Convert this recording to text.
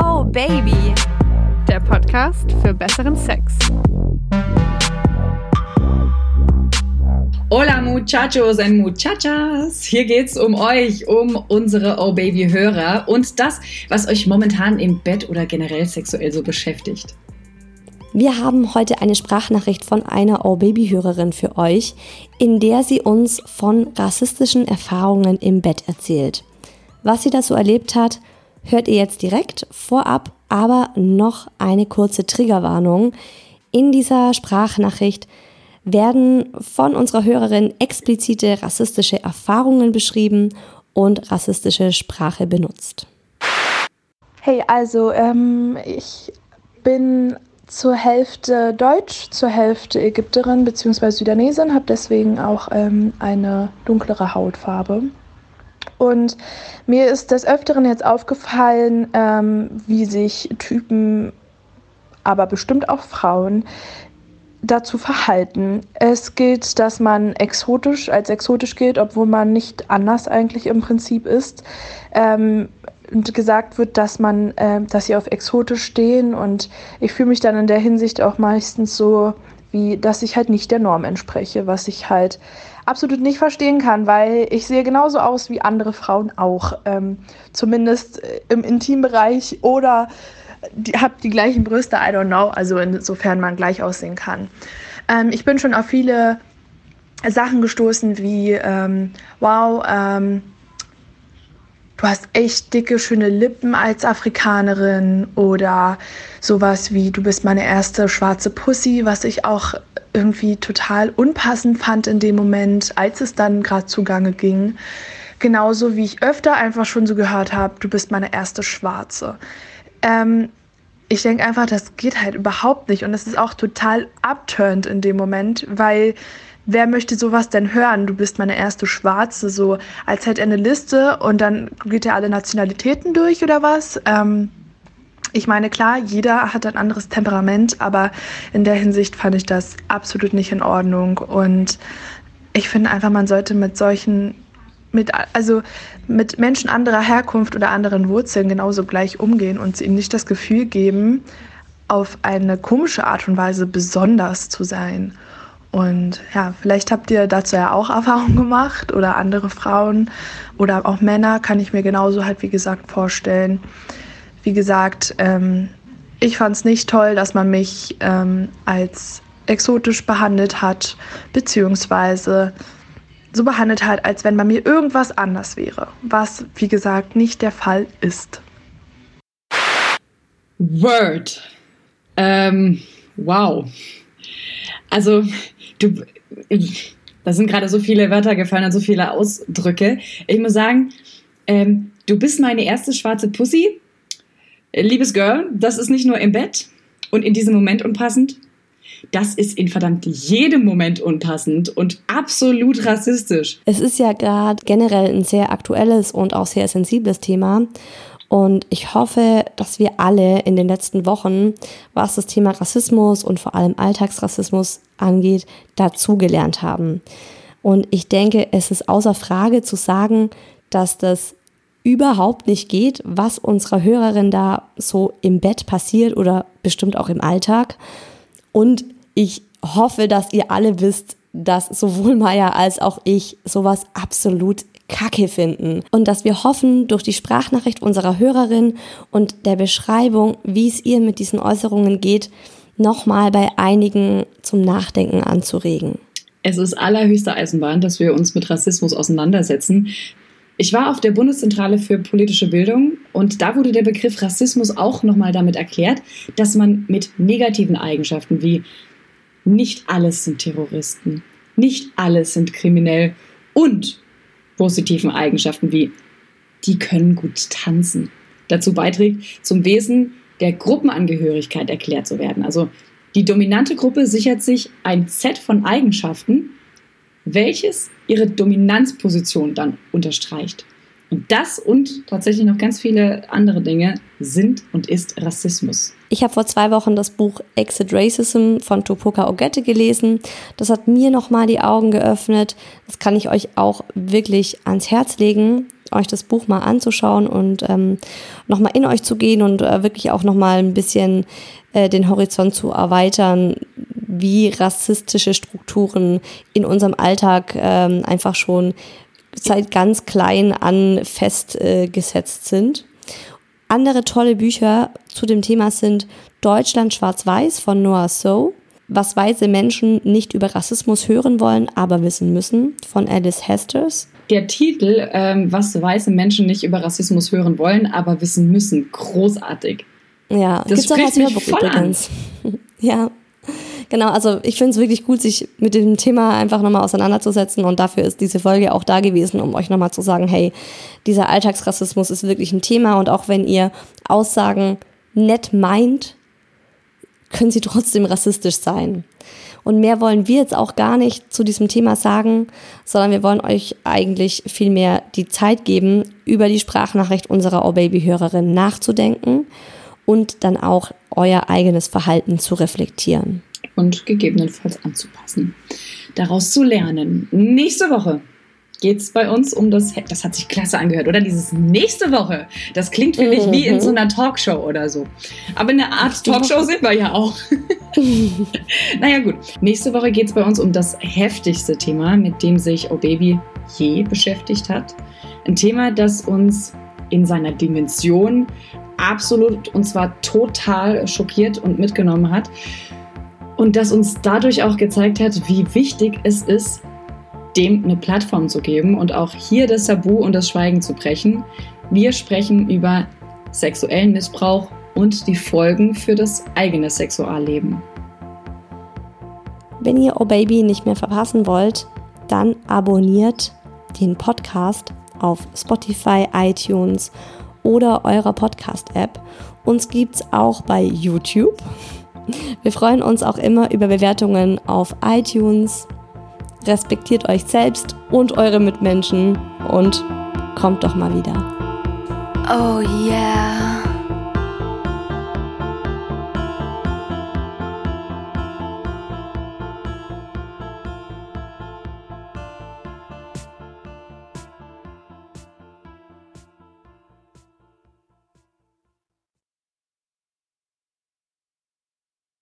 Oh Baby. Der Podcast für besseren Sex. Hola Muchachos and Muchachas! Hier geht's um euch, um unsere Oh Baby Hörer und das, was euch momentan im Bett oder generell sexuell so beschäftigt. Wir haben heute eine Sprachnachricht von einer Oh Baby Hörerin für euch, in der sie uns von rassistischen Erfahrungen im Bett erzählt. Was sie da so erlebt hat, hört ihr jetzt direkt vorab, aber noch eine kurze Triggerwarnung. In dieser Sprachnachricht werden von unserer Hörerin explizite rassistische Erfahrungen beschrieben und rassistische Sprache benutzt. Hey, also ähm, ich bin zur Hälfte Deutsch, zur Hälfte Ägypterin bzw. Sudanesin, habe deswegen auch ähm, eine dunklere Hautfarbe. Und mir ist des Öfteren jetzt aufgefallen, ähm, wie sich Typen, aber bestimmt auch Frauen, dazu verhalten. Es gilt, dass man exotisch als exotisch gilt, obwohl man nicht anders eigentlich im Prinzip ist. Ähm, und gesagt wird, dass man, äh, dass sie auf exotisch stehen und ich fühle mich dann in der Hinsicht auch meistens so, wie dass ich halt nicht der Norm entspreche, was ich halt absolut nicht verstehen kann, weil ich sehe genauso aus wie andere Frauen auch, ähm, zumindest äh, im Intimbereich oder die, habe die gleichen Brüste, I don't know, also insofern man gleich aussehen kann. Ähm, ich bin schon auf viele Sachen gestoßen wie, ähm, wow, ähm, du hast echt dicke, schöne Lippen als Afrikanerin oder sowas wie, du bist meine erste schwarze Pussy, was ich auch irgendwie total unpassend fand in dem Moment, als es dann gerade zugange ging. Genauso wie ich öfter einfach schon so gehört habe, du bist meine erste Schwarze. Ähm, ich denke einfach, das geht halt überhaupt nicht. Und es ist auch total upturned in dem Moment, weil wer möchte sowas denn hören? Du bist meine erste Schwarze, so als hätte er eine Liste und dann geht er alle Nationalitäten durch oder was? Ähm, ich meine, klar, jeder hat ein anderes Temperament, aber in der Hinsicht fand ich das absolut nicht in Ordnung. Und ich finde einfach, man sollte mit solchen mit, also mit Menschen anderer Herkunft oder anderen Wurzeln genauso gleich umgehen und ihnen nicht das Gefühl geben, auf eine komische Art und Weise besonders zu sein. Und ja, vielleicht habt ihr dazu ja auch Erfahrungen gemacht oder andere Frauen oder auch Männer, kann ich mir genauso halt, wie gesagt, vorstellen. Wie gesagt, ähm, ich fand es nicht toll, dass man mich ähm, als exotisch behandelt hat, beziehungsweise so behandelt hat, als wenn bei mir irgendwas anders wäre, was, wie gesagt, nicht der Fall ist. Word. Ähm, wow. Also, du, da sind gerade so viele Wörter gefallen und so viele Ausdrücke. Ich muss sagen, ähm, du bist meine erste schwarze Pussy. Liebes Girl, das ist nicht nur im Bett und in diesem Moment unpassend, das ist in verdammt jedem Moment unpassend und absolut rassistisch. Es ist ja gerade generell ein sehr aktuelles und auch sehr sensibles Thema. Und ich hoffe, dass wir alle in den letzten Wochen, was das Thema Rassismus und vor allem Alltagsrassismus angeht, dazugelernt haben. Und ich denke, es ist außer Frage zu sagen, dass das überhaupt nicht geht, was unserer Hörerin da so im Bett passiert oder bestimmt auch im Alltag. Und ich hoffe, dass ihr alle wisst, dass sowohl Maya als auch ich sowas absolut Kacke finden. Und dass wir hoffen, durch die Sprachnachricht unserer Hörerin und der Beschreibung, wie es ihr mit diesen Äußerungen geht, nochmal bei einigen zum Nachdenken anzuregen. Es ist allerhöchste Eisenbahn, dass wir uns mit Rassismus auseinandersetzen. Ich war auf der Bundeszentrale für politische Bildung und da wurde der Begriff Rassismus auch nochmal damit erklärt, dass man mit negativen Eigenschaften wie nicht alles sind Terroristen, nicht alles sind kriminell und positiven Eigenschaften wie die können gut tanzen dazu beiträgt, zum Wesen der Gruppenangehörigkeit erklärt zu werden. Also die dominante Gruppe sichert sich ein Set von Eigenschaften, welches ihre Dominanzposition dann unterstreicht. Und das und tatsächlich noch ganz viele andere Dinge sind und ist Rassismus. Ich habe vor zwei Wochen das Buch Exit Racism von Tupoka Ogette gelesen. Das hat mir nochmal die Augen geöffnet. Das kann ich euch auch wirklich ans Herz legen. euch das Buch mal anzuschauen und ähm, nochmal in euch zu gehen und äh, wirklich auch nochmal ein bisschen äh, den Horizont zu erweitern, wie rassistische Strukturen in unserem Alltag ähm, einfach schon seit ganz klein an festgesetzt äh, sind. Andere tolle Bücher zu dem Thema sind Deutschland schwarz-weiß von Noah So, was weiße Menschen nicht über Rassismus hören wollen, aber wissen müssen von Alice Hesters. Der Titel, ähm, was weiße Menschen nicht über Rassismus hören wollen, aber wissen müssen, großartig. Ja, das gibt's spricht auch als Hörbuch übrigens. ja, genau. Also ich finde es wirklich gut, sich mit dem Thema einfach nochmal auseinanderzusetzen und dafür ist diese Folge auch da gewesen, um euch nochmal zu sagen, hey, dieser Alltagsrassismus ist wirklich ein Thema und auch wenn ihr Aussagen nett meint, können sie trotzdem rassistisch sein. Und mehr wollen wir jetzt auch gar nicht zu diesem Thema sagen, sondern wir wollen euch eigentlich vielmehr die Zeit geben, über die Sprachnachricht unserer Oh Baby Hörerin nachzudenken und dann auch euer eigenes Verhalten zu reflektieren. Und gegebenenfalls anzupassen. Daraus zu lernen. Nächste Woche geht es bei uns um das, das hat sich klasse angehört, oder? Dieses nächste Woche. Das klingt, finde ich, wie in so einer Talkshow oder so. Aber eine Art Talkshow sind wir ja auch. naja, gut. Nächste Woche geht es bei uns um das heftigste Thema, mit dem sich Oh Baby je beschäftigt hat. Ein Thema, das uns in seiner Dimension absolut und zwar total schockiert und mitgenommen hat. Und das uns dadurch auch gezeigt hat, wie wichtig es ist, dem eine Plattform zu geben und auch hier das Tabu und das Schweigen zu brechen. Wir sprechen über sexuellen Missbrauch und die Folgen für das eigene Sexualleben. Wenn ihr Oh Baby nicht mehr verpassen wollt, dann abonniert den Podcast auf Spotify, iTunes oder eurer Podcast-App. Uns gibt es auch bei YouTube. Wir freuen uns auch immer über Bewertungen auf iTunes. Respektiert euch selbst und eure Mitmenschen und kommt doch mal wieder. Oh yeah.